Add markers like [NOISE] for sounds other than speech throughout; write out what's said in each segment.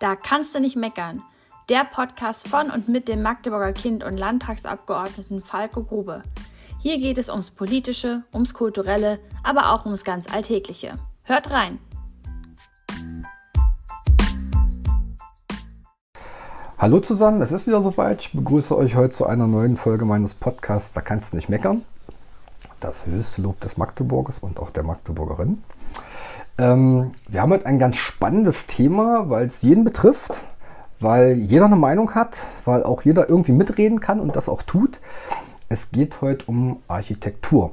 Da kannst du nicht meckern. Der Podcast von und mit dem Magdeburger Kind und Landtagsabgeordneten Falco Grube. Hier geht es ums Politische, ums Kulturelle, aber auch ums ganz Alltägliche. Hört rein! Hallo zusammen, es ist wieder soweit. Ich begrüße euch heute zu einer neuen Folge meines Podcasts Da kannst du nicht meckern. Das höchste Lob des Magdeburgers und auch der Magdeburgerin. Ähm, wir haben heute ein ganz spannendes Thema, weil es jeden betrifft, weil jeder eine Meinung hat, weil auch jeder irgendwie mitreden kann und das auch tut. Es geht heute um Architektur.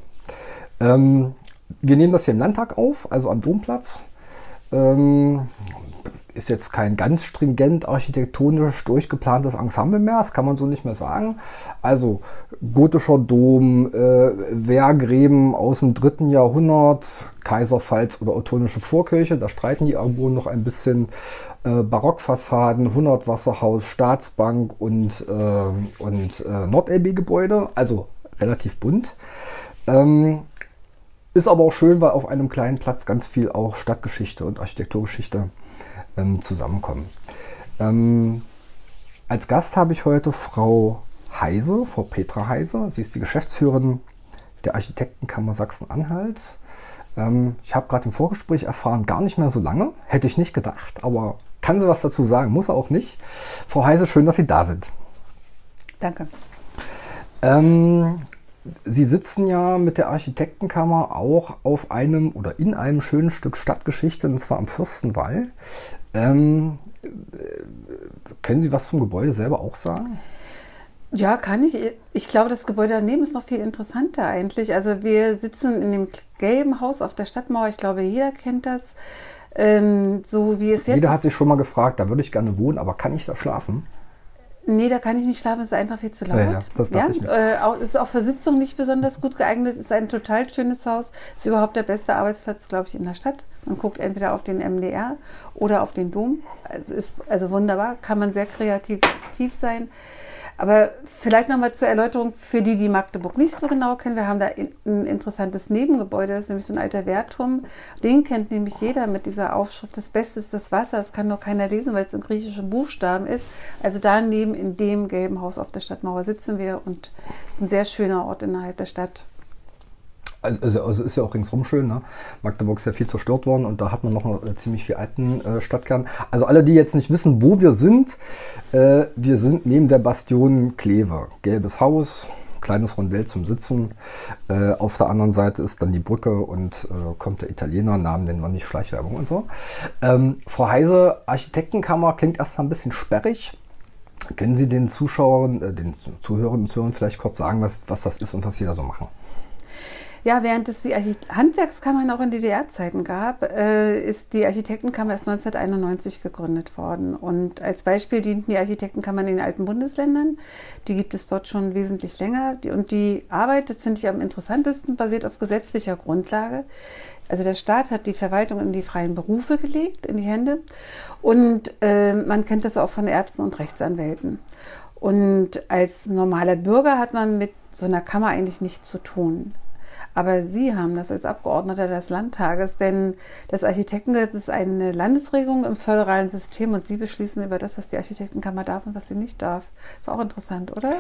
Ähm, wir nehmen das hier im Landtag auf, also am Domplatz. Ähm, ist jetzt kein ganz stringent architektonisch durchgeplantes Ensemble mehr, das kann man so nicht mehr sagen. Also gotischer Dom, äh, Wehrgräben aus dem dritten Jahrhundert, Kaiserpfalz oder ottonische Vorkirche, da streiten die irgendwo noch ein bisschen. Äh, Barockfassaden, 100 Wasserhaus, Staatsbank und, äh, und äh, Nord-LB-Gebäude, also relativ bunt. Ähm, ist aber auch schön, weil auf einem kleinen Platz ganz viel auch Stadtgeschichte und Architekturgeschichte ähm, zusammenkommen. Ähm, als Gast habe ich heute Frau Heise, Frau Petra Heise. Sie ist die Geschäftsführerin der Architektenkammer Sachsen-Anhalt. Ähm, ich habe gerade im Vorgespräch erfahren, gar nicht mehr so lange. Hätte ich nicht gedacht, aber kann sie was dazu sagen, muss auch nicht. Frau Heise, schön, dass Sie da sind. Danke. Ähm, Sie sitzen ja mit der Architektenkammer auch auf einem oder in einem schönen Stück Stadtgeschichte, und zwar am Fürstenwall. Ähm, können Sie was zum Gebäude selber auch sagen? Ja, kann ich. Ich glaube, das Gebäude daneben ist noch viel interessanter eigentlich. Also wir sitzen in dem gelben Haus auf der Stadtmauer. Ich glaube, jeder kennt das. Ähm, so wie es jetzt. Jeder hat sich schon mal gefragt, da würde ich gerne wohnen, aber kann ich da schlafen? Nee, da kann ich nicht schlafen, es ist einfach viel zu laut. Ja, ja das ja, ich äh, auch, ist auch für Sitzungen nicht besonders gut geeignet. Ist ein total schönes Haus. Ist überhaupt der beste Arbeitsplatz, glaube ich, in der Stadt. Man guckt entweder auf den MDR oder auf den Dom. Ist also wunderbar, kann man sehr kreativ sein. Aber vielleicht nochmal zur Erläuterung für die, die Magdeburg nicht so genau kennen. Wir haben da ein interessantes Nebengebäude, das ist nämlich so ein alter Wehrturm. Den kennt nämlich jeder mit dieser Aufschrift, das Beste ist das Wasser. Das kann nur keiner lesen, weil es in griechischen Buchstaben ist. Also daneben in dem gelben Haus auf der Stadtmauer sitzen wir und es ist ein sehr schöner Ort innerhalb der Stadt. Also, also, also, ist ja auch ringsrum schön. Ne? Magdeburg ist ja viel zerstört worden und da hat man noch einen äh, ziemlich viel alten äh, Stadtkern. Also alle, die jetzt nicht wissen, wo wir sind, äh, wir sind neben der Bastion Kleve. Gelbes Haus, kleines Rondell zum Sitzen. Äh, auf der anderen Seite ist dann die Brücke und äh, kommt der Italiener, Namen nennen wir nicht, Schleichwerbung und so. Ähm, Frau Heise, Architektenkammer klingt erstmal ein bisschen sperrig. Können Sie den Zuschauern, äh, den Zuhörern und Zuhörern vielleicht kurz sagen, was, was das ist und was Sie da so machen? Ja, während es die Handwerkskammern auch in DDR-Zeiten gab, äh, ist die Architektenkammer erst 1991 gegründet worden. Und als Beispiel dienten die Architektenkammern in den alten Bundesländern. Die gibt es dort schon wesentlich länger. Und die Arbeit, das finde ich am interessantesten, basiert auf gesetzlicher Grundlage. Also der Staat hat die Verwaltung in die freien Berufe gelegt, in die Hände. Und äh, man kennt das auch von Ärzten und Rechtsanwälten. Und als normaler Bürger hat man mit so einer Kammer eigentlich nichts zu tun. Aber Sie haben das als Abgeordneter des Landtages, denn das Architektengesetz ist eine Landesregelung im föderalen System und Sie beschließen über das, was die Architektenkammer darf und was sie nicht darf. Ist auch interessant, oder?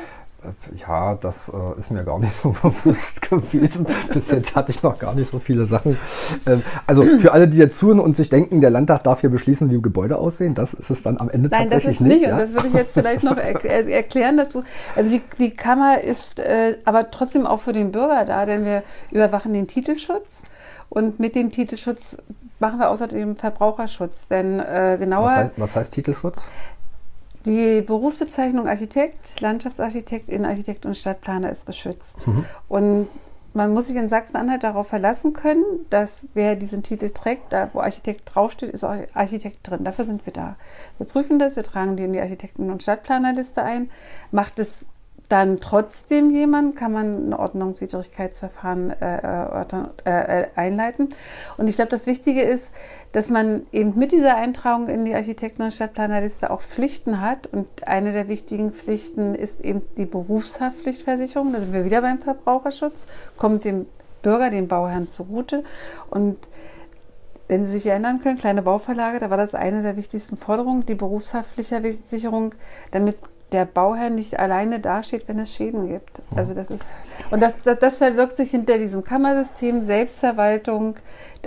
Ja, das äh, ist mir gar nicht [LAUGHS] so bewusst gewesen. Bis jetzt hatte ich noch gar nicht so viele Sachen. Ähm, also für alle, die jetzt zuhören und sich denken, der Landtag darf hier beschließen, wie Gebäude aussehen, das ist es dann am Ende Nein, tatsächlich nicht. Nein, das ist nicht. Ja? Und das würde ich jetzt vielleicht noch er erklären dazu. Also die, die Kammer ist äh, aber trotzdem auch für den Bürger da, denn wir überwachen den Titelschutz und mit dem Titelschutz machen wir außerdem Verbraucherschutz. Denn äh, genauer. Was heißt, was heißt Titelschutz? Die Berufsbezeichnung Architekt, Landschaftsarchitekt, Innenarchitekt und Stadtplaner ist geschützt. Mhm. Und man muss sich in Sachsen-Anhalt darauf verlassen können, dass wer diesen Titel trägt, da wo Architekt draufsteht, ist auch Architekt drin. Dafür sind wir da. Wir prüfen das, wir tragen die in die Architekten- und Stadtplanerliste ein. Macht es dann trotzdem jemand, kann man ein Ordnungswidrigkeitsverfahren äh, äh, einleiten. Und ich glaube, das Wichtige ist, dass man eben mit dieser Eintragung in die Architekten- und Stadtplanerliste auch Pflichten hat. Und eine der wichtigen Pflichten ist eben die Berufshaftpflichtversicherung. Da sind wir wieder beim Verbraucherschutz, kommt dem Bürger, dem Bauherrn zugute. Und wenn Sie sich erinnern können, kleine Bauverlage, da war das eine der wichtigsten Forderungen, die berufshaftliche Sicherung, damit der Bauherr nicht alleine dasteht, wenn es Schäden gibt. Also das ist und das, das, das verwirkt sich hinter diesem Kammersystem. Selbstverwaltung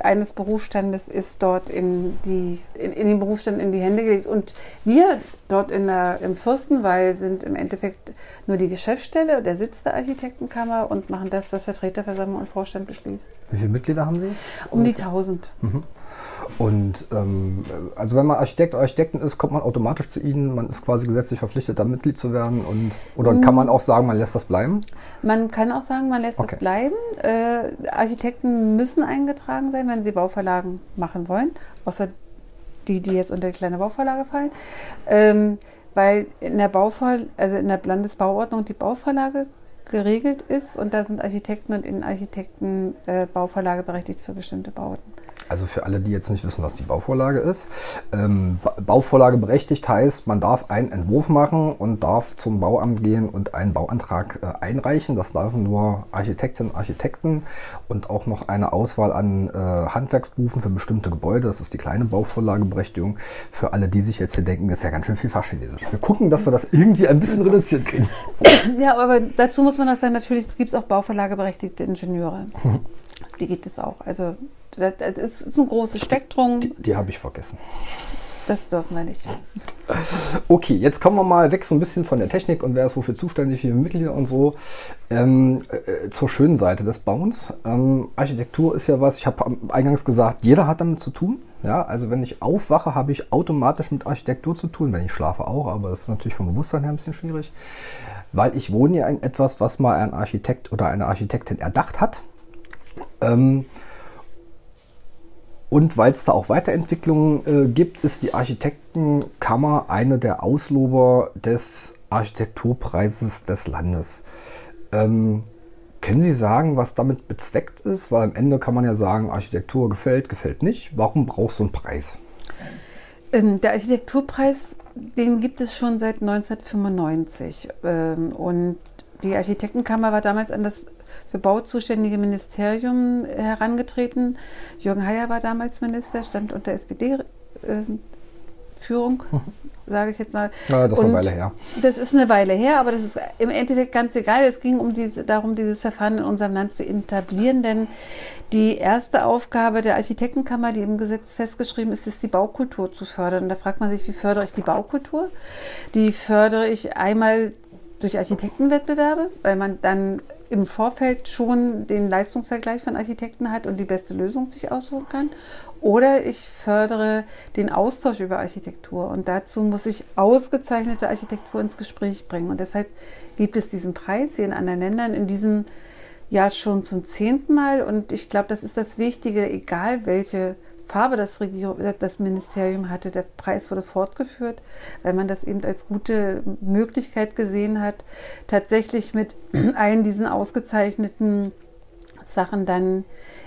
eines Berufsstandes ist dort in, die, in, in den Berufsstand in die Hände gelegt. Und wir dort in der, im Fürstenwall sind im Endeffekt nur die Geschäftsstelle, der Sitz der Architektenkammer und machen das, was Vertreterversammlung und Vorstand beschließt. Wie viele Mitglieder haben Sie? Um die 1000. Mhm. Und ähm, also wenn man Architekt oder Architektin ist, kommt man automatisch zu Ihnen. Man ist quasi gesetzlich verpflichtet, da Mitglied zu werden. Und, oder mhm. kann man auch sagen, man lässt das bleiben? Man kann auch sagen, man lässt okay. das bleiben. Äh, Architekten müssen eingetragen sein, wenn sie Bauverlagen machen wollen. Außer die, die jetzt unter die kleine Bauverlage fallen. Ähm, weil in der Bauver also in der Landesbauordnung die Bauverlage geregelt ist und da sind Architekten und Innenarchitekten äh, Bauverlage berechtigt für bestimmte Bauten. Also für alle, die jetzt nicht wissen, was die Bauvorlage ist. Ähm, Bauvorlage berechtigt heißt, man darf einen Entwurf machen und darf zum Bauamt gehen und einen Bauantrag äh, einreichen. Das dürfen nur Architektinnen und Architekten und auch noch eine Auswahl an äh, Handwerksberufen für bestimmte Gebäude. Das ist die kleine Bauvorlageberechtigung. Für alle, die sich jetzt hier denken, ist ja ganz schön viel Fachchinesisch. Wir gucken, dass wir das irgendwie ein bisschen reduziert kriegen. [LAUGHS] Ja, aber dazu muss man das sagen, natürlich, es gibt auch Bauvorlageberechtigte Ingenieure. [LAUGHS] Die gibt es auch. Also das, das ist ein großes Spektrum. Die, die habe ich vergessen. Das dürfen wir nicht. Okay, jetzt kommen wir mal weg so ein bisschen von der Technik und wer ist wofür zuständig, wie viele Mitglieder und so, ähm, äh, zur schönen Seite des Bauens. Ähm, Architektur ist ja was, ich habe eingangs gesagt, jeder hat damit zu tun. Ja, also wenn ich aufwache, habe ich automatisch mit Architektur zu tun. Wenn ich schlafe auch, aber das ist natürlich vom Bewusstsein her ein bisschen schwierig. Weil ich wohne ja in etwas, was mal ein Architekt oder eine Architektin erdacht hat. Ähm, und weil es da auch Weiterentwicklungen äh, gibt, ist die Architektenkammer eine der Auslober des Architekturpreises des Landes. Ähm, können Sie sagen, was damit bezweckt ist? Weil am Ende kann man ja sagen, Architektur gefällt, gefällt nicht. Warum braucht so ein Preis? Ähm, der Architekturpreis, den gibt es schon seit 1995. Ähm, und die Architektenkammer war damals an das für Bau zuständige Ministerium herangetreten. Jürgen Heyer war damals Minister, stand unter SPD-Führung, hm. sage ich jetzt mal. Ja, das ist eine Weile her. Das ist eine Weile her, aber das ist im Endeffekt ganz egal. Es ging um diese, darum, dieses Verfahren in unserem Land zu etablieren, denn die erste Aufgabe der Architektenkammer, die im Gesetz festgeschrieben ist, ist die Baukultur zu fördern. Da fragt man sich, wie fördere ich die Baukultur? Die fördere ich einmal durch Architektenwettbewerbe, weil man dann im Vorfeld schon den Leistungsvergleich von Architekten hat und die beste Lösung sich aussuchen kann. Oder ich fördere den Austausch über Architektur und dazu muss ich ausgezeichnete Architektur ins Gespräch bringen. Und deshalb gibt es diesen Preis, wie in anderen Ländern, in diesem Jahr schon zum zehnten Mal. Und ich glaube, das ist das Wichtige, egal welche Farbe das, das Ministerium hatte. Der Preis wurde fortgeführt, weil man das eben als gute Möglichkeit gesehen hat, tatsächlich mit [CLEARS THROAT] allen diesen ausgezeichneten Sachen dann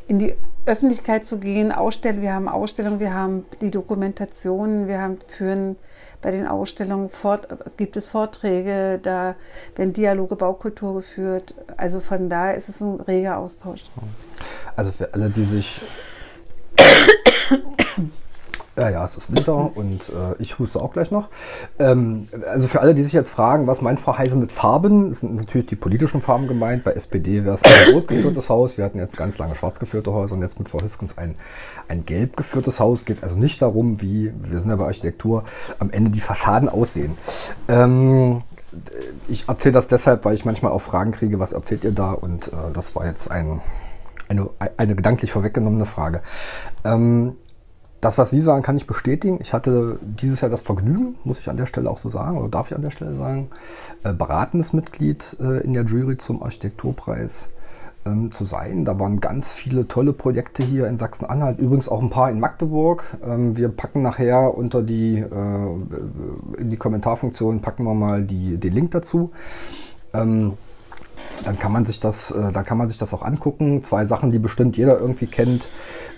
in die Öffentlichkeit zu gehen. Ausstellen, wir haben Ausstellungen, wir haben die Dokumentation, wir haben führen bei den Ausstellungen fort, es gibt es Vorträge, da werden Dialoge Baukultur geführt. Also von daher ist es ein reger Austausch. Also für alle, die sich [COUGHS] ja, ja, es ist Winter und äh, ich huste auch gleich noch. Ähm, also für alle, die sich jetzt fragen, was mein Verheiße mit Farben, sind natürlich die politischen Farben gemeint. Bei SPD wäre es ein rot geführtes Haus. Wir hatten jetzt ganz lange schwarz geführte Häuser und jetzt mit Frau Hiskens ein, ein gelb geführtes Haus. Geht also nicht darum, wie, wir sind ja bei Architektur, am Ende die Fassaden aussehen. Ähm, ich erzähle das deshalb, weil ich manchmal auch Fragen kriege, was erzählt ihr da? Und äh, das war jetzt ein eine, eine gedanklich vorweggenommene Frage. Ähm, das, was Sie sagen, kann ich bestätigen. Ich hatte dieses Jahr das Vergnügen, muss ich an der Stelle auch so sagen, oder darf ich an der Stelle sagen, äh, beratendes Mitglied äh, in der Jury zum Architekturpreis ähm, zu sein. Da waren ganz viele tolle Projekte hier in Sachsen-Anhalt, übrigens auch ein paar in Magdeburg. Ähm, wir packen nachher unter die, äh, in die Kommentarfunktion, packen wir mal die, den Link dazu. Ähm, dann kann man sich das, äh, dann kann man sich das auch angucken. Zwei Sachen, die bestimmt jeder irgendwie kennt.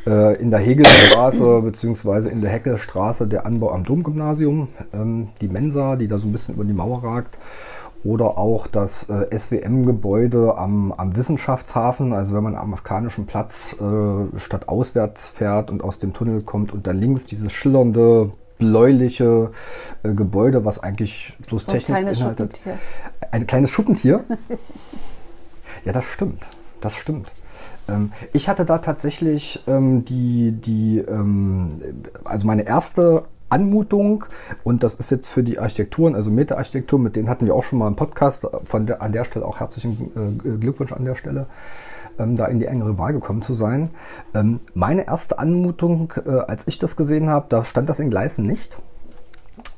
Äh, in der Hegelstraße [COUGHS] bzw. in der Heckelstraße der Anbau am Domgymnasium. Ähm, die Mensa, die da so ein bisschen über die Mauer ragt. oder auch das äh, SWM-Gebäude am, am, Wissenschaftshafen. Also wenn man am afghanischen Platz äh, statt auswärts fährt und aus dem Tunnel kommt und dann links dieses schillernde bläuliche äh, Gebäude, was eigentlich bloß so Technik ein kleines Schuppentier. [LAUGHS] ja, das stimmt. Das stimmt. Ähm, ich hatte da tatsächlich ähm, die, die ähm, also meine erste Anmutung und das ist jetzt für die Architekturen, also Meta-Architektur, mit denen hatten wir auch schon mal einen Podcast, von der, an der Stelle auch herzlichen äh, Glückwunsch an der Stelle, ähm, da in die engere Wahl gekommen zu sein. Ähm, meine erste Anmutung, äh, als ich das gesehen habe, da stand das in Gleisen nicht.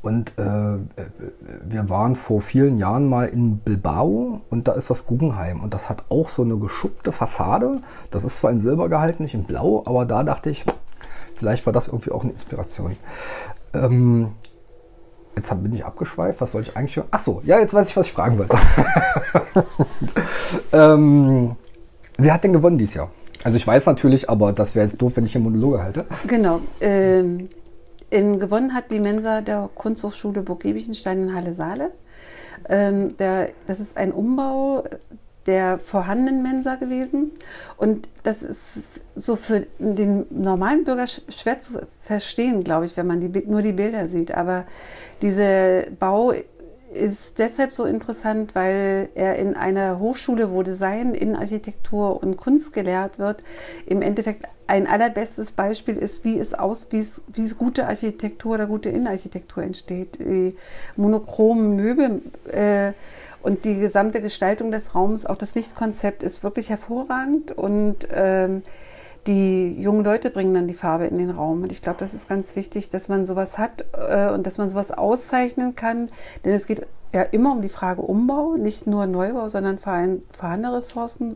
Und äh, wir waren vor vielen Jahren mal in Bilbao und da ist das Guggenheim und das hat auch so eine geschuppte Fassade. Das ist zwar in Silber gehalten, nicht in Blau, aber da dachte ich, vielleicht war das irgendwie auch eine Inspiration. Ähm, jetzt bin ich abgeschweift. Was wollte ich eigentlich? Ach so, ja, jetzt weiß ich, was ich fragen wollte. [LAUGHS] ähm, wer hat denn gewonnen dieses Jahr? Also ich weiß natürlich, aber das wäre jetzt doof, wenn ich hier Monologe halte. Genau. Ähm, in, gewonnen hat die Mensa der Kunsthochschule Burg Giebichenstein in Halle-Saale. Ähm, das ist ein Umbau der vorhandenen Mensa gewesen. Und das ist so für den normalen Bürger schwer zu verstehen, glaube ich, wenn man die, nur die Bilder sieht. Aber dieser Bau ist deshalb so interessant, weil er in einer Hochschule, wo Design, Innenarchitektur und Kunst gelehrt wird, im Endeffekt ein allerbestes Beispiel ist, wie es aus, wie es, wie es gute Architektur oder gute Innenarchitektur entsteht. Die monochromen Möbel äh, und die gesamte Gestaltung des Raums, auch das Lichtkonzept ist wirklich hervorragend und ähm, die jungen Leute bringen dann die Farbe in den Raum. Und ich glaube, das ist ganz wichtig, dass man sowas hat äh, und dass man sowas auszeichnen kann. Denn es geht ja immer um die Frage Umbau, nicht nur Neubau, sondern vor allem vorhandene Ressourcen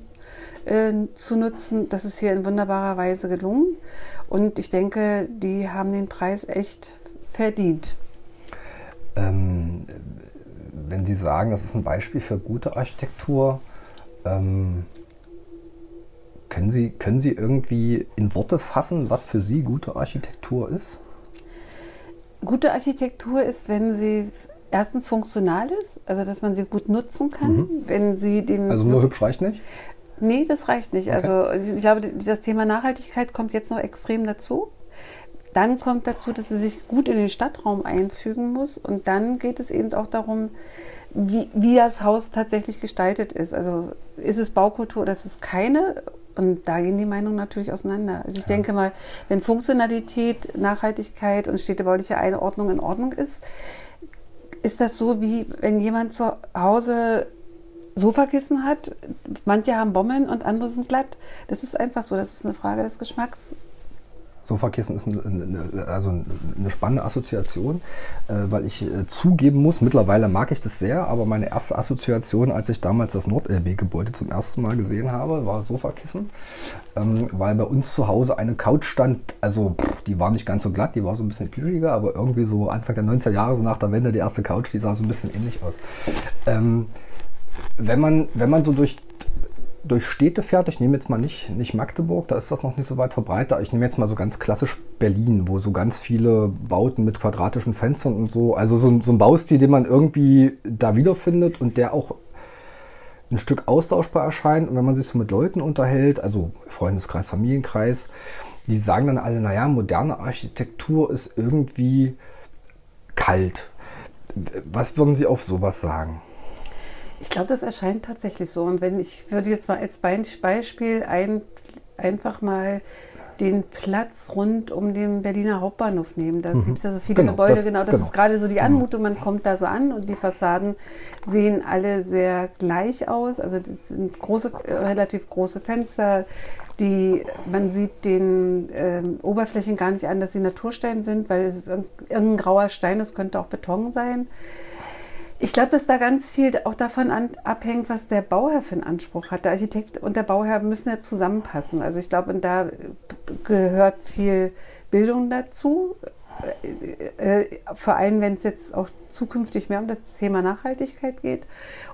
äh, zu nutzen. Das ist hier in wunderbarer Weise gelungen. Und ich denke, die haben den Preis echt verdient. Ähm, wenn Sie sagen, das ist ein Beispiel für gute Architektur, ähm, können, Sie, können Sie irgendwie in Worte fassen, was für Sie gute Architektur ist? Gute Architektur ist, wenn sie erstens funktional ist, also dass man sie gut nutzen kann, mhm. wenn sie den. Also nur hübsch reicht nicht? Nee, das reicht nicht. Okay. Also ich glaube, das Thema Nachhaltigkeit kommt jetzt noch extrem dazu. Dann kommt dazu, dass sie sich gut in den Stadtraum einfügen muss. Und dann geht es eben auch darum, wie, wie das Haus tatsächlich gestaltet ist. Also ist es Baukultur oder ist es keine? Und da gehen die Meinungen natürlich auseinander. Also ich ja. denke mal, wenn Funktionalität, Nachhaltigkeit und städtebauliche Einordnung in Ordnung ist, ist das so, wie wenn jemand zu Hause Sofakissen hat. Manche haben Bommeln und andere sind glatt. Das ist einfach so. Das ist eine Frage des Geschmacks. Sofakissen ist eine, also eine spannende Assoziation, äh, weil ich äh, zugeben muss, mittlerweile mag ich das sehr, aber meine erste Assoziation, als ich damals das Nord-LB-Gebäude zum ersten Mal gesehen habe, war Sofakissen, ähm, weil bei uns zu Hause eine Couch stand, also die war nicht ganz so glatt, die war so ein bisschen plüschiger, aber irgendwie so Anfang der 90er Jahre, so nach der Wende, die erste Couch, die sah so ein bisschen ähnlich aus. Ähm, wenn man, wenn man so durch durch Städte fährt, ich nehme jetzt mal nicht, nicht Magdeburg, da ist das noch nicht so weit verbreitet, ich nehme jetzt mal so ganz klassisch Berlin, wo so ganz viele Bauten mit quadratischen Fenstern und so, also so, so ein Baustil, den man irgendwie da wiederfindet und der auch ein Stück austauschbar erscheint. Und wenn man sich so mit Leuten unterhält, also Freundeskreis, Familienkreis, die sagen dann alle, naja, moderne Architektur ist irgendwie kalt. Was würden Sie auf sowas sagen? Ich glaube, das erscheint tatsächlich so. Und wenn ich würde jetzt mal als Beispiel ein, einfach mal den Platz rund um den Berliner Hauptbahnhof nehmen. Da mhm. gibt es ja so viele genau, Gebäude, das, genau. Das genau. ist gerade so die genau. Anmutung, man kommt da so an und die Fassaden sehen alle sehr gleich aus. Also das sind große, relativ große Fenster. Die, man sieht den äh, Oberflächen gar nicht an, dass sie Naturstein sind, weil es ist irgendein grauer Stein, es könnte auch Beton sein. Ich glaube, dass da ganz viel auch davon an, abhängt, was der Bauherr für einen Anspruch hat. Der Architekt und der Bauherr müssen ja zusammenpassen. Also ich glaube, da gehört viel Bildung dazu. Äh, äh, vor allem, wenn es jetzt auch zukünftig mehr um das Thema Nachhaltigkeit geht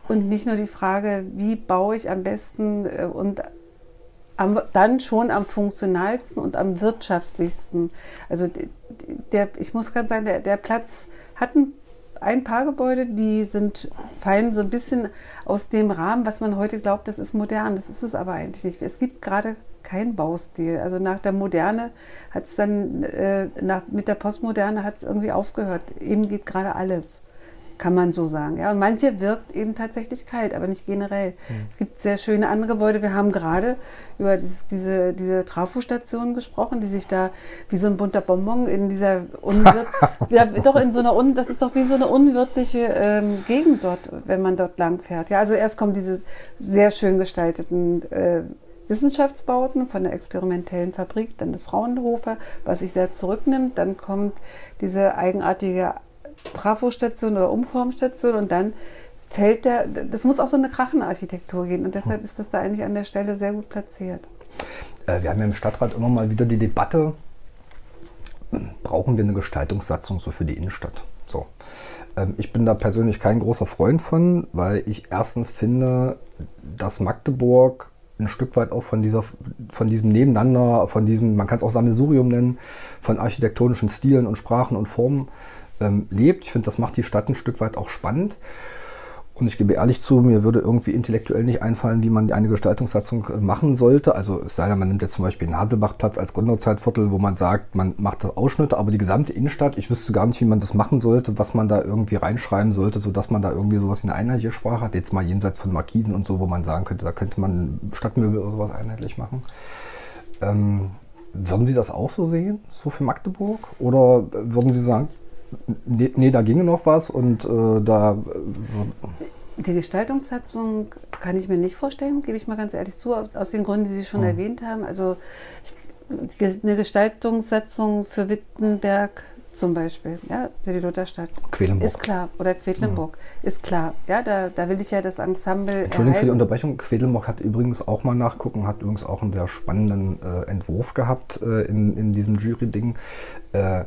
und nicht nur die Frage, wie baue ich am besten äh, und am, dann schon am funktionalsten und am wirtschaftlichsten. Also der, ich muss ganz sagen, der, der Platz hat einen ein paar Gebäude, die sind, fallen so ein bisschen aus dem Rahmen, was man heute glaubt, das ist modern. Das ist es aber eigentlich nicht. Es gibt gerade keinen Baustil. Also nach der Moderne hat es dann, äh, nach, mit der Postmoderne hat es irgendwie aufgehört. Eben geht gerade alles kann man so sagen. Ja, und manche wirkt eben tatsächlich kalt, aber nicht generell. Mhm. Es gibt sehr schöne andere Gebäude. Wir haben gerade über dieses, diese, diese Trafostation gesprochen, die sich da wie so ein bunter Bonbon in dieser unwirt [LAUGHS] ja, doch in so einer Un das ist doch wie so eine unwirtliche ähm, Gegend dort, wenn man dort lang fährt. Ja, also erst kommen diese sehr schön gestalteten äh, Wissenschaftsbauten von der experimentellen Fabrik, dann das Fraunhofer, was sich sehr zurücknimmt. Dann kommt diese eigenartige Trafostation oder Umformstation und dann fällt der, das muss auch so eine Krachenarchitektur gehen und deshalb ist das da eigentlich an der Stelle sehr gut platziert. Äh, wir haben ja im Stadtrat immer mal wieder die Debatte, brauchen wir eine Gestaltungssatzung so für die Innenstadt? So. Ähm, ich bin da persönlich kein großer Freund von, weil ich erstens finde, dass Magdeburg ein Stück weit auch von, dieser, von diesem Nebeneinander, von diesem, man kann es auch Sammelsurium nennen, von architektonischen Stilen und Sprachen und Formen ähm, lebt. Ich finde, das macht die Stadt ein Stück weit auch spannend. Und ich gebe ehrlich zu, mir würde irgendwie intellektuell nicht einfallen, wie man eine Gestaltungssatzung äh, machen sollte. Also es sei denn, man nimmt jetzt zum Beispiel den Haselbachplatz als Gründerzeitviertel, wo man sagt, man macht Ausschnitte, aber die gesamte Innenstadt, ich wüsste gar nicht, wie man das machen sollte, was man da irgendwie reinschreiben sollte, sodass man da irgendwie sowas wie eine einheitliche Sprache hat. Jetzt mal jenseits von Markisen und so, wo man sagen könnte, da könnte man Stadtmöbel oder sowas einheitlich machen. Ähm, würden Sie das auch so sehen, so für Magdeburg? Oder würden Sie sagen, Nee, nee, da ginge noch was und äh, da. Äh, die Gestaltungssatzung kann ich mir nicht vorstellen, gebe ich mal ganz ehrlich zu, aus den Gründen, die Sie schon hm. erwähnt haben. Also ich, eine Gestaltungssatzung für Wittenberg zum Beispiel, ja, für die Lutherstadt. Quedlinburg. Ist klar. Oder Quedlinburg. Mhm. Ist klar. Ja, da, da will ich ja das Ensemble. Entschuldigung erhalten. für die Unterbrechung. Quedlinburg hat übrigens auch mal nachgucken, hat übrigens auch einen sehr spannenden äh, Entwurf gehabt äh, in, in diesem Jury-Ding. Äh,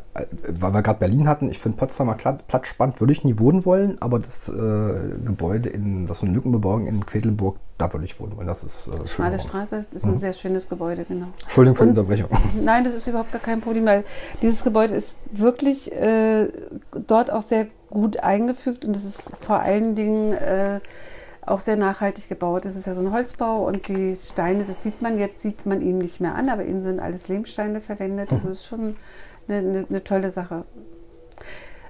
weil wir gerade Berlin hatten, ich finde Potsdamer Platz spannend, würde ich nie wohnen wollen, aber das äh, Gebäude in, das ist eine Lückenbebauung in Quedlinburg, da würde ich wohnen wollen. Das ist äh, Schmale Straße ist mhm. ein sehr schönes Gebäude, genau. Entschuldigung für die Unterbrechung. Nein, das ist überhaupt gar kein Problem, weil dieses Gebäude ist wirklich äh, dort auch sehr gut eingefügt und es ist vor allen Dingen äh, auch sehr nachhaltig gebaut. Es ist ja so ein Holzbau und die Steine, das sieht man, jetzt sieht man ihn nicht mehr an, aber innen sind alles Lehmsteine verwendet. Also es ist schon eine, eine, eine tolle Sache.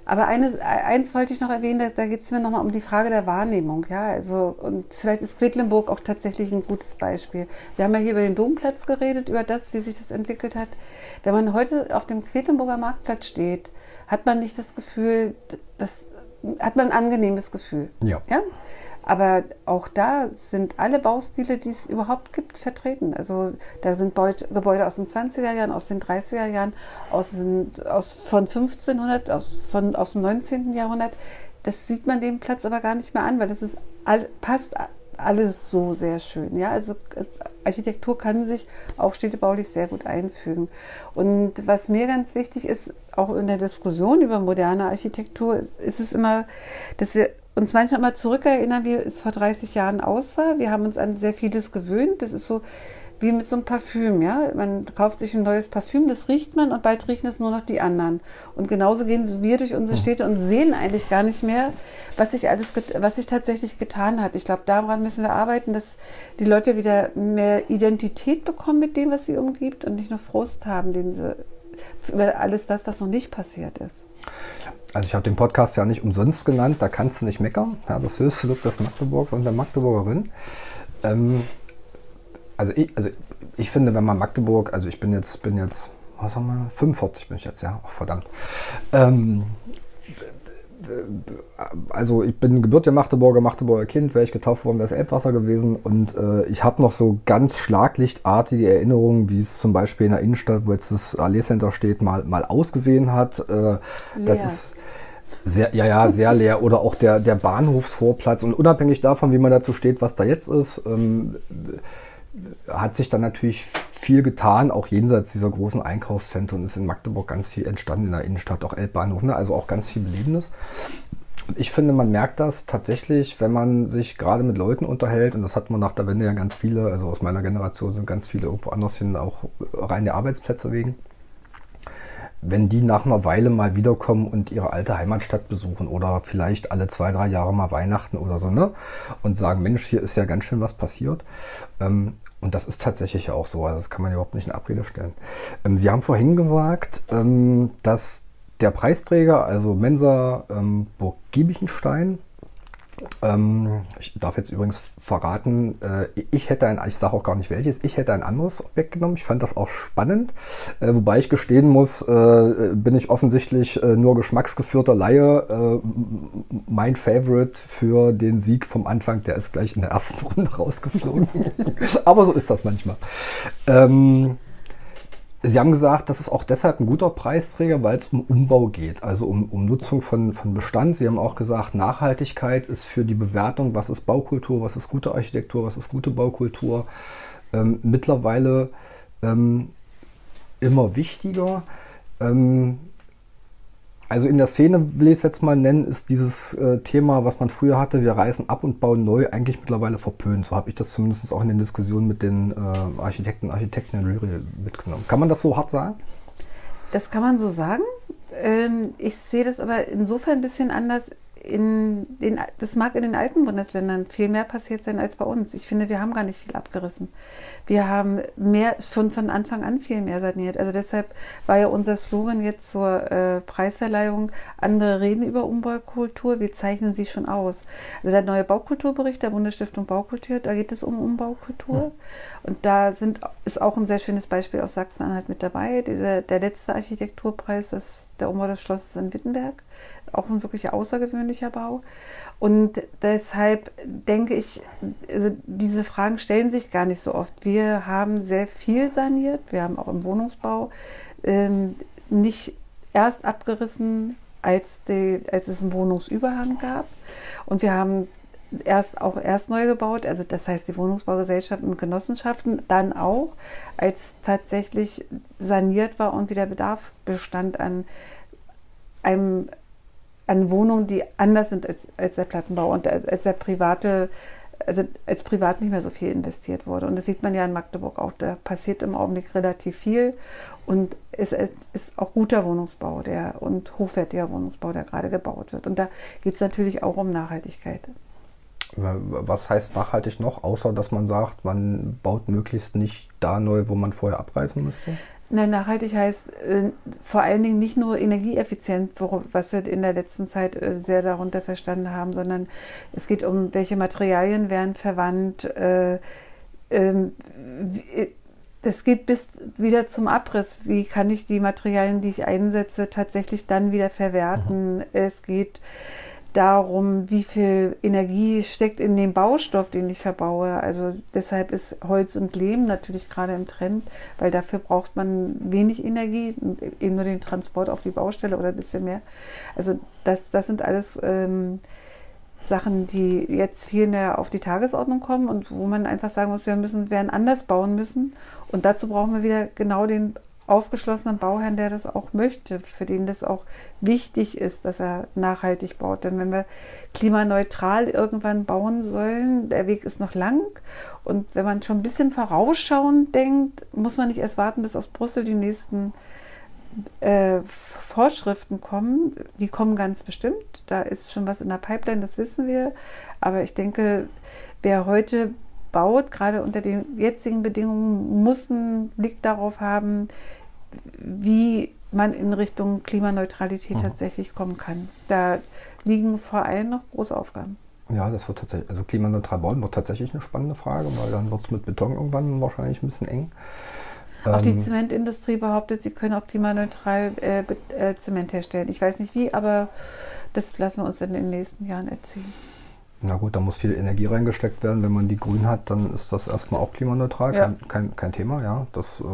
Aber eine, eins wollte ich noch erwähnen, da, da geht es mir nochmal um die Frage der Wahrnehmung. Ja? Also, und vielleicht ist Quedlinburg auch tatsächlich ein gutes Beispiel. Wir haben ja hier über den Domplatz geredet, über das, wie sich das entwickelt hat. Wenn man heute auf dem Quedlinburger Marktplatz steht, hat man nicht das Gefühl, das hat man ein angenehmes Gefühl. Ja. ja? Aber auch da sind alle Baustile, die es überhaupt gibt, vertreten. Also da sind Gebäude aus den 20er Jahren, aus den 30er Jahren, aus, den, aus von 1500, aus, von, aus dem 19. Jahrhundert. Das sieht man dem Platz aber gar nicht mehr an, weil das ist passt alles so sehr schön. Ja, also äh, Architektur kann sich auch städtebaulich sehr gut einfügen. Und was mir ganz wichtig ist, auch in der Diskussion über moderne Architektur, ist, ist es immer, dass wir uns manchmal mal zurückerinnern, wie es vor 30 Jahren aussah. Wir haben uns an sehr vieles gewöhnt. Das ist so wie mit so einem Parfüm, ja. Man kauft sich ein neues Parfüm, das riecht man und bald riechen es nur noch die anderen. Und genauso gehen wir durch unsere Städte und sehen eigentlich gar nicht mehr, was sich alles, was sich tatsächlich getan hat. Ich glaube, daran müssen wir arbeiten, dass die Leute wieder mehr Identität bekommen mit dem, was sie umgibt und nicht nur Frust haben, den sie über alles das, was noch nicht passiert ist. Also ich habe den Podcast ja nicht umsonst genannt, da kannst du nicht meckern. Ja, das höchste Lob des Magdeburgs und der Magdeburgerin. Ähm, also, ich, also ich finde, wenn man Magdeburg, also ich bin jetzt, bin jetzt, was haben wir, 45 bin ich jetzt, ja, oh, verdammt. Ähm, also ich bin gebürtiger Magdeburger, Magdeburger Kind, wäre ich getauft worden, wäre es Elbwasser gewesen und äh, ich habe noch so ganz schlaglichtartige Erinnerungen, wie es zum Beispiel in der Innenstadt, wo jetzt das Allee Center steht, mal, mal ausgesehen hat. Äh, das ist sehr, ja, ja, sehr leer. Oder auch der, der Bahnhofsvorplatz. Und unabhängig davon, wie man dazu steht, was da jetzt ist, ähm, hat sich dann natürlich viel getan, auch jenseits dieser großen Einkaufszentren ist in Magdeburg ganz viel entstanden in der Innenstadt, auch Elbbahnhof, ne? also auch ganz viel Belebendes. Ich finde, man merkt das tatsächlich, wenn man sich gerade mit Leuten unterhält, und das hat man nach der Wende ja ganz viele, also aus meiner Generation sind ganz viele irgendwo anders hin, auch reine Arbeitsplätze wegen wenn die nach einer Weile mal wiederkommen und ihre alte Heimatstadt besuchen oder vielleicht alle zwei, drei Jahre mal Weihnachten oder so, ne? Und sagen, Mensch, hier ist ja ganz schön was passiert. Ähm, und das ist tatsächlich ja auch so. Also das kann man überhaupt nicht in Abrede stellen. Ähm, Sie haben vorhin gesagt, ähm, dass der Preisträger, also Mensa ähm, Burg Giebichenstein, ähm, ich darf jetzt übrigens verraten, äh, ich hätte ein, ich sage auch gar nicht welches, ich hätte ein anderes Objekt genommen. Ich fand das auch spannend, äh, wobei ich gestehen muss, äh, bin ich offensichtlich äh, nur geschmacksgeführter Laie. Äh, mein Favorite für den Sieg vom Anfang, der ist gleich in der ersten [LAUGHS] Runde rausgeflogen. [LAUGHS] Aber so ist das manchmal. Ähm, Sie haben gesagt, das ist auch deshalb ein guter Preisträger, weil es um Umbau geht, also um, um Nutzung von, von Bestand. Sie haben auch gesagt, Nachhaltigkeit ist für die Bewertung, was ist Baukultur, was ist gute Architektur, was ist gute Baukultur, ähm, mittlerweile ähm, immer wichtiger. Ähm, also in der Szene will ich es jetzt mal nennen, ist dieses äh, Thema, was man früher hatte, wir reißen ab und bauen neu, eigentlich mittlerweile verpönt. So habe ich das zumindest auch in den Diskussionen mit den äh, Architekten Architekten in Jury mitgenommen. Kann man das so hart sagen? Das kann man so sagen. Ähm, ich sehe das aber insofern ein bisschen anders in den, das mag in den alten Bundesländern viel mehr passiert sein als bei uns. Ich finde, wir haben gar nicht viel abgerissen. Wir haben mehr, schon von Anfang an viel mehr saniert. Also deshalb war ja unser Slogan jetzt zur äh, Preisverleihung, andere reden über Umbaukultur, wir zeichnen sie schon aus. Also der neue Baukulturbericht der Bundesstiftung Baukultur, da geht es um Umbaukultur. Ja. Und da sind, ist auch ein sehr schönes Beispiel aus Sachsen-Anhalt mit dabei. Dieser, der letzte Architekturpreis, das, der Umbau des Schlosses in Wittenberg auch ein wirklich außergewöhnlicher Bau. Und deshalb denke ich, also diese Fragen stellen sich gar nicht so oft. Wir haben sehr viel saniert. Wir haben auch im Wohnungsbau ähm, nicht erst abgerissen, als, die, als es einen Wohnungsüberhang gab. Und wir haben erst auch erst neu gebaut, also das heißt die Wohnungsbaugesellschaften und Genossenschaften, dann auch, als tatsächlich saniert war und wieder Bedarf bestand an einem an Wohnungen, die anders sind als, als der Plattenbau und als, als der private, also als privat nicht mehr so viel investiert wurde. Und das sieht man ja in Magdeburg auch. Da passiert im Augenblick relativ viel und es ist auch guter Wohnungsbau der, und hochwertiger Wohnungsbau, der gerade gebaut wird. Und da geht es natürlich auch um Nachhaltigkeit. Was heißt nachhaltig noch, außer dass man sagt, man baut möglichst nicht da neu, wo man vorher abreißen müsste? Nein, nachhaltig heißt äh, vor allen Dingen nicht nur energieeffizient, was wir in der letzten Zeit äh, sehr darunter verstanden haben, sondern es geht um, welche Materialien werden verwandt. Äh, ähm, das geht bis wieder zum Abriss. Wie kann ich die Materialien, die ich einsetze, tatsächlich dann wieder verwerten? Mhm. Es geht darum, wie viel Energie steckt in dem Baustoff, den ich verbaue. Also deshalb ist Holz und Lehm natürlich gerade im Trend, weil dafür braucht man wenig Energie, eben nur den Transport auf die Baustelle oder ein bisschen mehr. Also das, das sind alles ähm, Sachen, die jetzt viel mehr auf die Tagesordnung kommen und wo man einfach sagen muss, wir müssen, werden anders bauen müssen. Und dazu brauchen wir wieder genau den aufgeschlossenen Bauherrn, der das auch möchte, für den das auch wichtig ist, dass er nachhaltig baut. Denn wenn wir klimaneutral irgendwann bauen sollen, der Weg ist noch lang. Und wenn man schon ein bisschen vorausschauend denkt, muss man nicht erst warten, bis aus Brüssel die nächsten äh, Vorschriften kommen. Die kommen ganz bestimmt. Da ist schon was in der Pipeline, das wissen wir. Aber ich denke, wer heute baut, gerade unter den jetzigen Bedingungen, muss einen Blick darauf haben, wie man in Richtung Klimaneutralität mhm. tatsächlich kommen kann. Da liegen vor allem noch große Aufgaben. Ja, das wird tatsächlich, also klimaneutral bauen wird tatsächlich eine spannende Frage, weil dann wird es mit Beton irgendwann wahrscheinlich ein bisschen eng. Auch die ähm, Zementindustrie behauptet, sie können auch klimaneutral äh, äh, Zement herstellen. Ich weiß nicht wie, aber das lassen wir uns in den nächsten Jahren erzählen. Na gut, da muss viel Energie reingesteckt werden. Wenn man die grün hat, dann ist das erstmal auch klimaneutral. Ja. Kein, kein, kein, Thema, ja. Das äh,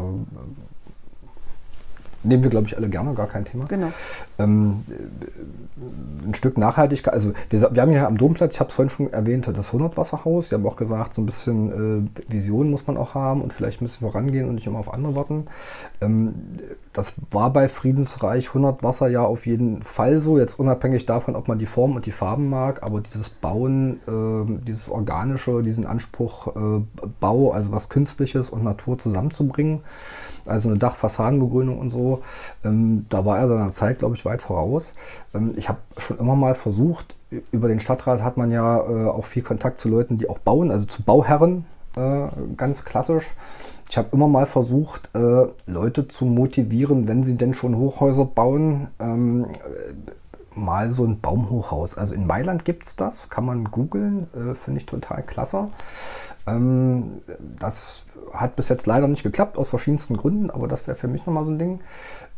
nehmen wir, glaube ich, alle gerne, gar kein Thema. Genau. Ähm, ein Stück Nachhaltigkeit, also wir, wir haben hier am Domplatz, ich habe es vorhin schon erwähnt, das 100 Wasserhaus. Wir haben auch gesagt, so ein bisschen äh, Vision muss man auch haben und vielleicht müssen wir rangehen und nicht immer auf andere warten. Ähm, das war bei Friedensreich 100 Wasser ja auf jeden Fall so, jetzt unabhängig davon, ob man die Form und die Farben mag, aber dieses Bauen, äh, dieses Organische, diesen Anspruch, äh, Bau, also was Künstliches und Natur zusammenzubringen, also eine Dachfassadenbegrünung und so. Ähm, da war er seiner Zeit, glaube ich, weit voraus. Ähm, ich habe schon immer mal versucht, über den Stadtrat hat man ja äh, auch viel Kontakt zu Leuten, die auch bauen, also zu Bauherren, äh, ganz klassisch. Ich habe immer mal versucht, äh, Leute zu motivieren, wenn sie denn schon Hochhäuser bauen, ähm, mal so ein Baumhochhaus. Also in Mailand gibt es das, kann man googeln, äh, finde ich total klasse. Ähm, das hat bis jetzt leider nicht geklappt, aus verschiedensten Gründen, aber das wäre für mich nochmal so ein Ding.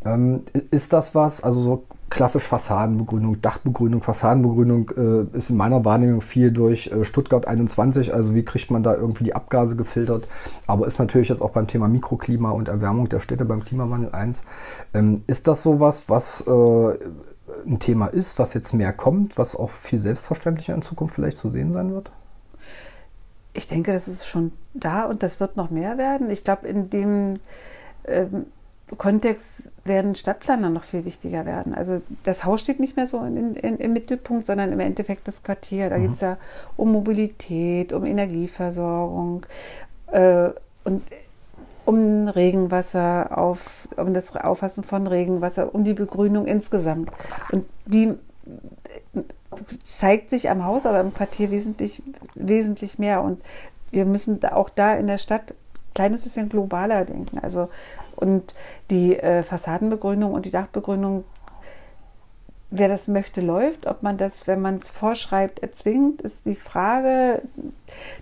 Ähm, ist das was, also so klassisch Fassadenbegrünung, Dachbegrünung, Fassadenbegrünung äh, ist in meiner Wahrnehmung viel durch äh, Stuttgart 21, also wie kriegt man da irgendwie die Abgase gefiltert, aber ist natürlich jetzt auch beim Thema Mikroklima und Erwärmung der Städte beim Klimawandel eins. Ähm, ist das sowas, was äh, ein Thema ist, was jetzt mehr kommt, was auch viel selbstverständlicher in Zukunft vielleicht zu sehen sein wird? Ich denke, das ist schon da und das wird noch mehr werden. Ich glaube, in dem ähm, Kontext werden Stadtplaner noch viel wichtiger werden. Also das Haus steht nicht mehr so in, in, im Mittelpunkt, sondern im Endeffekt das Quartier. Da mhm. geht es ja um Mobilität, um Energieversorgung äh, und um Regenwasser, auf, um das Auffassen von Regenwasser, um die Begrünung insgesamt. Und die zeigt sich am Haus, aber im Quartier wesentlich, wesentlich mehr. Und wir müssen auch da in der Stadt ein kleines bisschen globaler denken. Also, und die äh, Fassadenbegrünung und die Dachbegrünung wer das möchte, läuft. Ob man das, wenn man es vorschreibt, erzwingt, ist die Frage.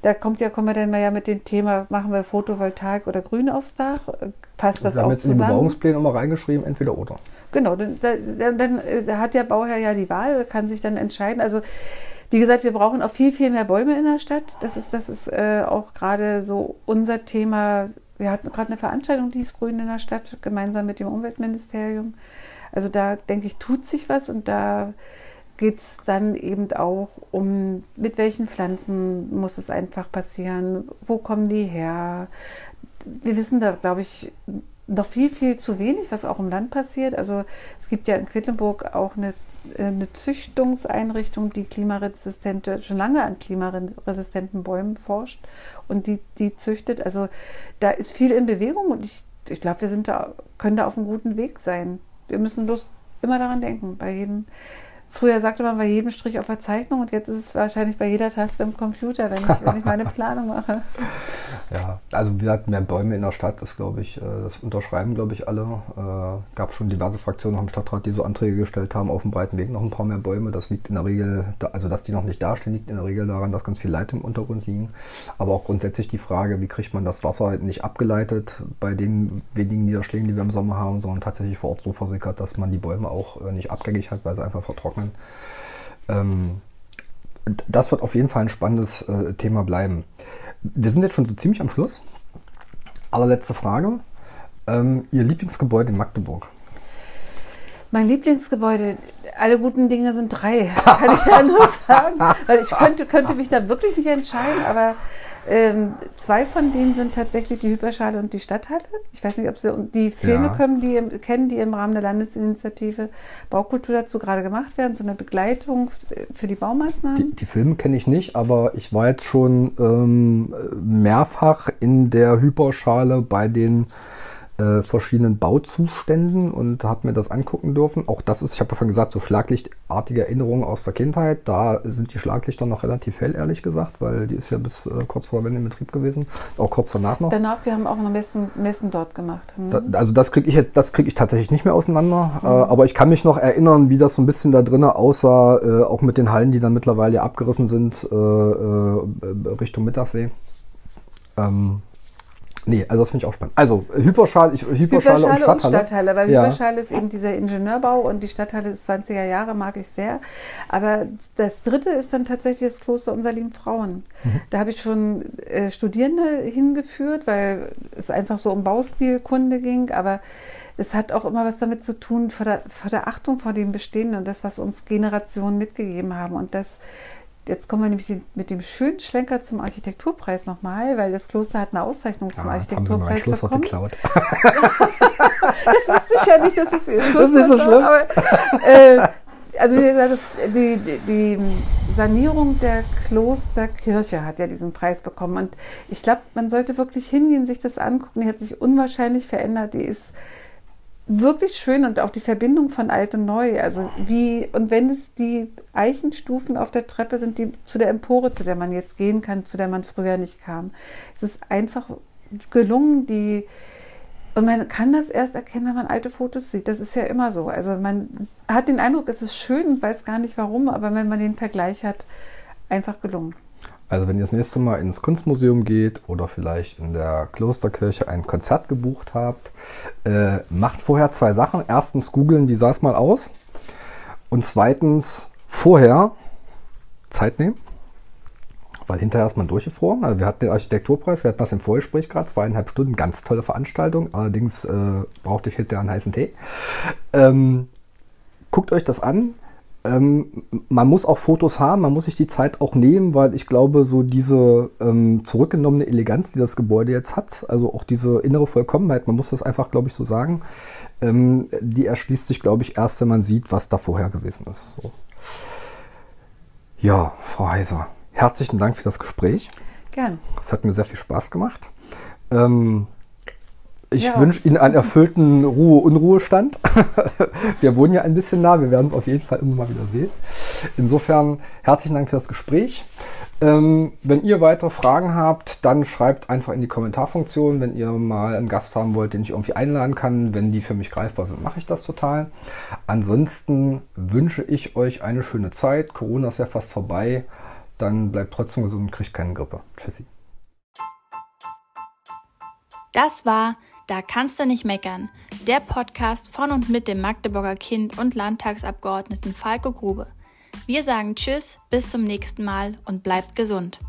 Da kommt ja, kommen wir dann mal ja mit dem Thema, machen wir Photovoltaik oder Grün aufs Dach? Passt das wir auch haben jetzt zusammen? in den Bebauungsplänen immer reingeschrieben, entweder oder. Genau, dann, dann, dann äh, hat der Bauherr ja die Wahl, kann sich dann entscheiden. Also wie gesagt, wir brauchen auch viel, viel mehr Bäume in der Stadt. Das ist, das ist äh, auch gerade so unser Thema. Wir hatten gerade eine Veranstaltung, die ist Grün in der Stadt, gemeinsam mit dem Umweltministerium. Also da denke ich, tut sich was und da geht es dann eben auch um, mit welchen Pflanzen muss es einfach passieren, wo kommen die her. Wir wissen da, glaube ich, noch viel, viel zu wenig, was auch im Land passiert. Also es gibt ja in Quedlinburg auch eine, eine Züchtungseinrichtung, die klimaresistente, schon lange an klimaresistenten Bäumen forscht und die, die züchtet. Also da ist viel in Bewegung und ich, ich glaube, wir sind da, können da auf einem guten Weg sein wir müssen bloß immer daran denken, bei jedem Früher sagte man bei jedem Strich auf der Zeichnung und jetzt ist es wahrscheinlich bei jeder Taste im Computer, wenn ich, wenn ich meine Planung mache. [LAUGHS] Ja, also wie gesagt, mehr Bäume in der Stadt, das glaube ich, äh, das unterschreiben, glaube ich, alle. Äh, gab schon diverse Fraktionen noch im Stadtrat, die so Anträge gestellt haben, auf dem breiten Weg noch ein paar mehr Bäume. Das liegt in der Regel, also dass die noch nicht dastehen, liegt in der Regel daran, dass ganz viel Leute im Untergrund liegen. Aber auch grundsätzlich die Frage, wie kriegt man das Wasser nicht abgeleitet bei den wenigen Niederschlägen, die wir im Sommer haben, sondern tatsächlich vor Ort so versickert, dass man die Bäume auch äh, nicht abgängig hat, weil sie einfach vertrocknen atmen. Ähm, das wird auf jeden Fall ein spannendes äh, Thema bleiben. Wir sind jetzt schon so ziemlich am Schluss. Allerletzte Frage. Ähm, Ihr Lieblingsgebäude in Magdeburg? Mein Lieblingsgebäude, alle guten Dinge sind drei, [LAUGHS] kann ich ja nur sagen. Weil ich könnte, könnte mich da wirklich nicht entscheiden, aber ähm, zwei von denen sind tatsächlich die Hyperschale und die Stadthalle. Ich weiß nicht, ob Sie die Filme ja. können, die, kennen, die im Rahmen der Landesinitiative Baukultur dazu gerade gemacht werden, so eine Begleitung für die Baumaßnahmen. Die, die Filme kenne ich nicht, aber ich war jetzt schon ähm, mehrfach in der Hyperschale bei den äh, verschiedenen Bauzuständen und habe mir das angucken dürfen. Auch das ist, ich habe ja vorhin gesagt, so schlaglichtartige Erinnerungen aus der Kindheit. Da sind die Schlaglichter noch relativ hell, ehrlich gesagt, weil die ist ja bis äh, kurz vor der Wende in Betrieb gewesen. Auch kurz danach noch. Danach, wir haben auch noch Messen, Messen dort gemacht. Mhm. Da, also das kriege ich jetzt, das kriege ich tatsächlich nicht mehr auseinander. Mhm. Äh, aber ich kann mich noch erinnern, wie das so ein bisschen da drinnen aussah, äh, auch mit den Hallen, die dann mittlerweile abgerissen sind, äh, äh, Richtung Mittagssee. Ähm, Nee, also das finde ich auch spannend. Also Hyperschale, ich, Hyperschale, Hyperschale und Stadthalle. Und Stadthalle, weil ja. Hyperschale ist eben dieser Ingenieurbau und die Stadthalle ist 20er Jahre, mag ich sehr. Aber das dritte ist dann tatsächlich das Kloster unserer lieben Frauen. Mhm. Da habe ich schon äh, Studierende hingeführt, weil es einfach so um Baustilkunde ging, aber es hat auch immer was damit zu tun, vor der, vor der Achtung vor dem Bestehenden und das, was uns Generationen mitgegeben haben. Und das Jetzt kommen wir nämlich mit dem schönen Schlenker zum Architekturpreis nochmal, weil das Kloster hat eine Auszeichnung zum ah, Architekturpreis jetzt haben Sie bekommen. geklaut. [LAUGHS] das wusste ich ja nicht, dass es Ihr Schlusswort das ist so schlimm. Aber, äh, also das, die, die Sanierung der Klosterkirche hat ja diesen Preis bekommen. Und ich glaube, man sollte wirklich hingehen, sich das angucken. Die hat sich unwahrscheinlich verändert. Die ist wirklich schön und auch die Verbindung von alt und neu. Also wie, und wenn es die Eichenstufen auf der Treppe sind, die zu der Empore, zu der man jetzt gehen kann, zu der man früher nicht kam. Es ist einfach gelungen, die und man kann das erst erkennen, wenn man alte Fotos sieht. Das ist ja immer so. Also man hat den Eindruck, es ist schön und weiß gar nicht warum, aber wenn man den Vergleich hat, einfach gelungen. Also wenn ihr das nächste Mal ins Kunstmuseum geht oder vielleicht in der Klosterkirche ein Konzert gebucht habt, äh, macht vorher zwei Sachen. Erstens googeln, wie sah es mal aus. Und zweitens vorher Zeit nehmen weil hinterher ist man durchgefroren. Also wir hatten den Architekturpreis, wir hatten das im Vorgespräch gerade, zweieinhalb Stunden, ganz tolle Veranstaltung. Allerdings äh, brauchte ich hinterher einen heißen Tee. Ähm, guckt euch das an. Ähm, man muss auch Fotos haben, man muss sich die Zeit auch nehmen, weil ich glaube, so diese ähm, zurückgenommene Eleganz, die das Gebäude jetzt hat, also auch diese innere Vollkommenheit, man muss das einfach, glaube ich, so sagen, ähm, die erschließt sich, glaube ich, erst, wenn man sieht, was da vorher gewesen ist. So. Ja, Frau Heiser. Herzlichen Dank für das Gespräch. Gern. Es hat mir sehr viel Spaß gemacht. Ähm, ich ja. wünsche Ihnen einen erfüllten Ruhe-Unruhestand. [LAUGHS] wir wohnen ja ein bisschen nah, wir werden es auf jeden Fall immer mal wieder sehen. Insofern herzlichen Dank für das Gespräch. Ähm, wenn ihr weitere Fragen habt, dann schreibt einfach in die Kommentarfunktion. Wenn ihr mal einen Gast haben wollt, den ich irgendwie einladen kann, wenn die für mich greifbar sind, mache ich das total. Ansonsten wünsche ich euch eine schöne Zeit. Corona ist ja fast vorbei dann bleibt trotzdem gesund und kriegt keine Grippe. Tschüssi. Das war Da kannst du nicht meckern, der Podcast von und mit dem Magdeburger Kind und Landtagsabgeordneten Falco Grube. Wir sagen Tschüss, bis zum nächsten Mal und bleibt gesund.